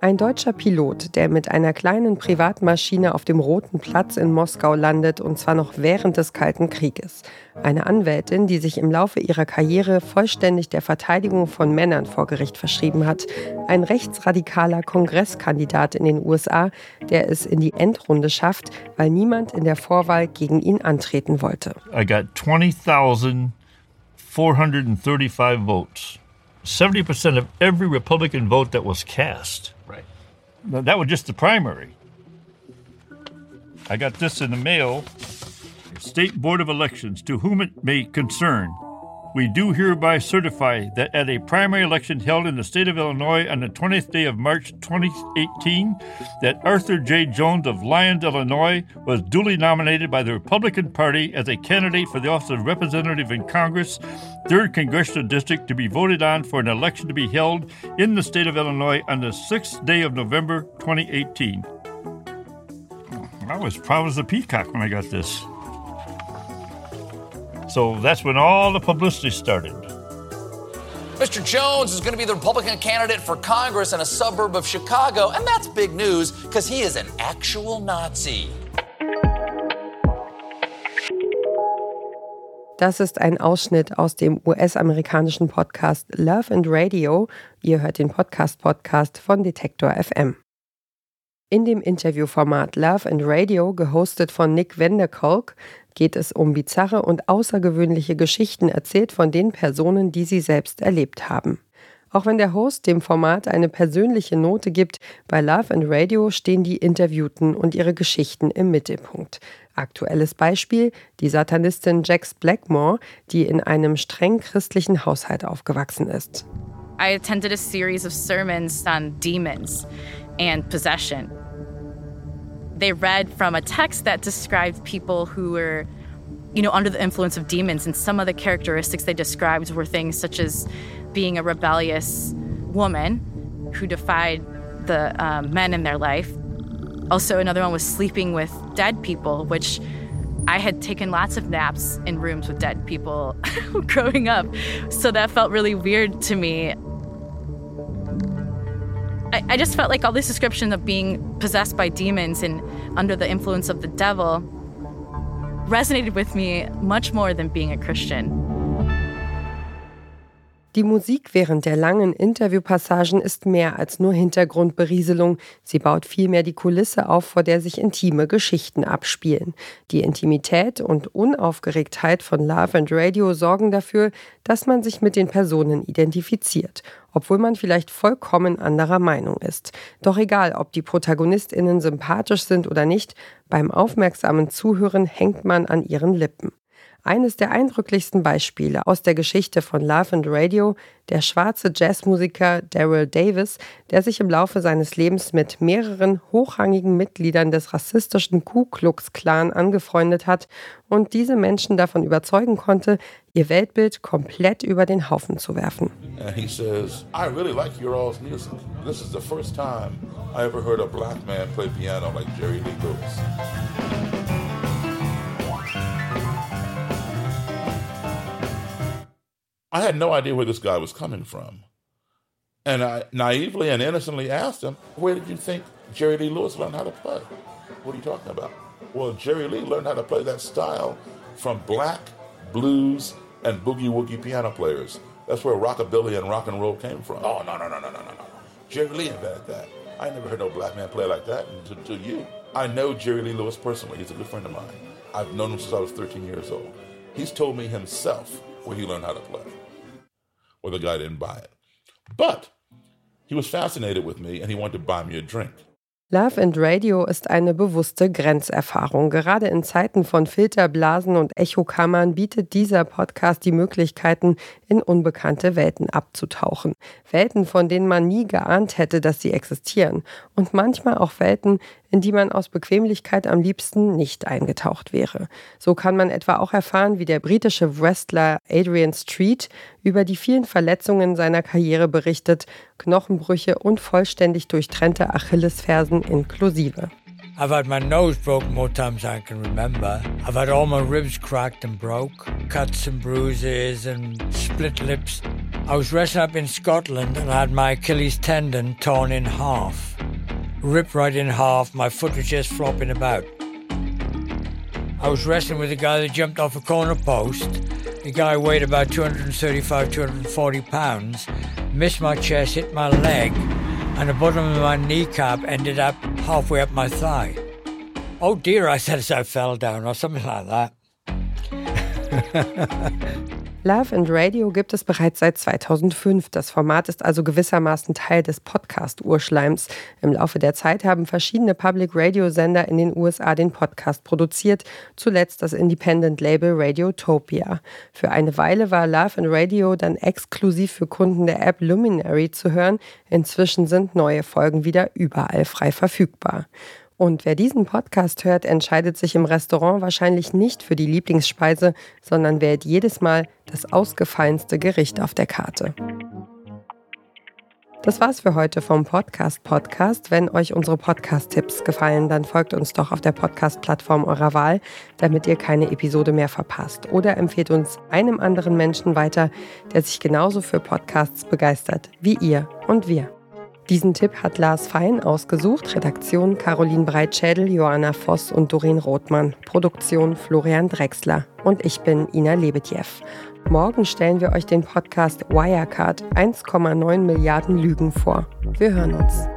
Ein deutscher Pilot, der mit einer kleinen Privatmaschine auf dem Roten Platz in Moskau landet, und zwar noch während des Kalten Krieges. Eine Anwältin, die sich im Laufe ihrer Karriere vollständig der Verteidigung von Männern vor Gericht verschrieben hat. Ein rechtsradikaler Kongresskandidat in den USA, der es in die Endrunde schafft, weil niemand in der Vorwahl gegen ihn antreten wollte. I got 20,435 votes. 70% of every Republican vote that was cast. That was just the primary. I got this in the mail. State Board of Elections, to whom it may concern. We do hereby certify that at a primary election held in the state of Illinois on the 20th day of March 2018, that Arthur J. Jones of Lyons, Illinois, was duly nominated by the Republican Party as a candidate for the office of Representative in Congress, 3rd Congressional District, to be voted on for an election to be held in the state of Illinois on the 6th day of November 2018. I was proud as a peacock when I got this. So that's when all the publicity started. Mr. Jones is going to be the Republican candidate for Congress in a suburb of Chicago, and that's big news because he is an actual Nazi. Das ist ein Ausschnitt aus dem US-amerikanischen Podcast Love and Radio. Ihr hört den Podcast-Podcast von Detektor FM. In dem Interviewformat Love and Radio, gehostet von Nick Vanderkolk, geht es um bizarre und außergewöhnliche Geschichten erzählt von den Personen, die sie selbst erlebt haben. Auch wenn der Host dem Format eine persönliche Note gibt, bei Love and Radio stehen die Interviewten und ihre Geschichten im Mittelpunkt. Aktuelles Beispiel die Satanistin Jax Blackmore, die in einem streng christlichen Haushalt aufgewachsen ist. I attended a series of sermons on demons and possession. They read from a text that described people who were you know under the influence of demons. And some of the characteristics they described were things such as being a rebellious woman who defied the um, men in their life. Also another one was sleeping with dead people which i had taken lots of naps in rooms with dead people growing up. So that felt really weird to me I, I just felt like all this description of being possessed by demons and under the influence of the devil resonated with me much more than being a Christian. Die Musik während der langen Interviewpassagen ist mehr als nur Hintergrundberieselung. Sie baut vielmehr die Kulisse auf, vor der sich intime Geschichten abspielen. Die Intimität und Unaufgeregtheit von Love and Radio sorgen dafür, dass man sich mit den Personen identifiziert, obwohl man vielleicht vollkommen anderer Meinung ist. Doch egal, ob die Protagonistinnen sympathisch sind oder nicht, beim aufmerksamen Zuhören hängt man an ihren Lippen. Eines der eindrücklichsten Beispiele aus der Geschichte von Love and Radio, der schwarze Jazzmusiker Daryl Davis, der sich im Laufe seines Lebens mit mehreren hochrangigen Mitgliedern des rassistischen Ku Klux Klan angefreundet hat und diese Menschen davon überzeugen konnte, ihr Weltbild komplett über den Haufen zu werfen. Says, really like your had no idea where this guy was coming from. And I naively and innocently asked him, Where did you think Jerry Lee Lewis learned how to play? What are you talking about? Well, Jerry Lee learned how to play that style from black, blues, and boogie woogie piano players. That's where rockabilly and rock and roll came from. Oh, no, no, no, no, no, no, no. Jerry Lee invented that. I never heard no black man play like that until you. I know Jerry Lee Lewis personally. He's a good friend of mine. I've known him since I was 13 years old. He's told me himself where he learned how to play. Well, the guy didn't buy it. But he was fascinated with me and he wanted to buy me a drink. Love and Radio ist eine bewusste Grenzerfahrung. Gerade in Zeiten von Filterblasen und Echokammern bietet dieser Podcast die Möglichkeiten, in unbekannte Welten abzutauchen. Welten, von denen man nie geahnt hätte, dass sie existieren. Und manchmal auch Welten, in die man aus Bequemlichkeit am liebsten nicht eingetaucht wäre. So kann man etwa auch erfahren, wie der britische Wrestler Adrian Street über die vielen Verletzungen seiner Karriere berichtet, Knochenbrüche und vollständig durchtrennte Achillesfersen inklusive. I've had my nose broke more times than I can remember. I've had all my ribs cracked and broke, cuts and bruises and split lips. I was wrestling up in Scotland and I had my Achilles tendon torn in half. Ripped right in half, my foot was just flopping about. I was wrestling with a guy that jumped off a corner post. The guy weighed about 235, 240 pounds, missed my chest, hit my leg, and the bottom of my kneecap ended up halfway up my thigh. Oh dear, I said as I fell down, or something like that. Love and Radio gibt es bereits seit 2005. Das Format ist also gewissermaßen Teil des Podcast-Urschleims. Im Laufe der Zeit haben verschiedene Public-Radio-Sender in den USA den Podcast produziert, zuletzt das Independent-Label Radiotopia. Für eine Weile war Love and Radio dann exklusiv für Kunden der App Luminary zu hören. Inzwischen sind neue Folgen wieder überall frei verfügbar. Und wer diesen Podcast hört, entscheidet sich im Restaurant wahrscheinlich nicht für die Lieblingsspeise, sondern wählt jedes Mal das ausgefallenste Gericht auf der Karte. Das war's für heute vom Podcast Podcast. Wenn euch unsere Podcast-Tipps gefallen, dann folgt uns doch auf der Podcast-Plattform eurer Wahl, damit ihr keine Episode mehr verpasst. Oder empfehlt uns einem anderen Menschen weiter, der sich genauso für Podcasts begeistert wie ihr und wir. Diesen Tipp hat Lars Fein ausgesucht, Redaktion Caroline Breitschädel, Joanna Voss und Doreen Rothmann, Produktion Florian Drexler und ich bin Ina Lebetjew. Morgen stellen wir euch den Podcast Wirecard 1,9 Milliarden Lügen vor. Wir hören uns.